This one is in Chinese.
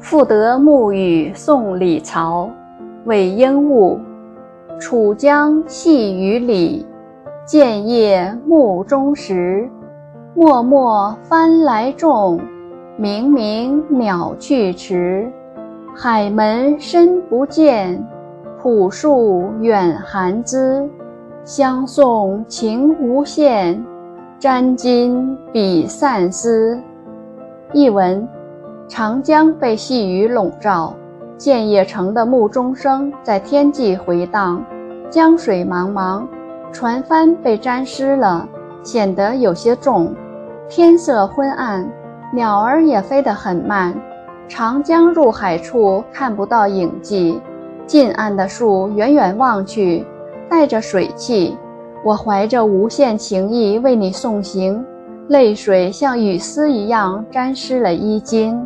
复得暮雨送李曹，韦应物。楚江细雨里，建业暮中时。漠漠帆来重，冥冥鸟去迟。海门深不见，浦树远寒滋。相送情无限，沾襟比散丝。译文。长江被细雨笼罩，建业城的暮钟声在天际回荡。江水茫茫，船帆被沾湿了，显得有些重。天色昏暗，鸟儿也飞得很慢。长江入海处看不到影迹，近岸的树远远望去，带着水汽。我怀着无限情意为你送行，泪水像雨丝一样沾湿了衣襟。